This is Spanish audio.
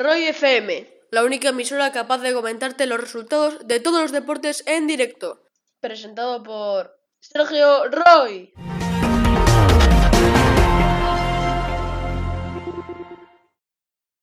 Roy FM, la única emisora capaz de comentarte los resultados de todos los deportes en directo. Presentado por Sergio Roy.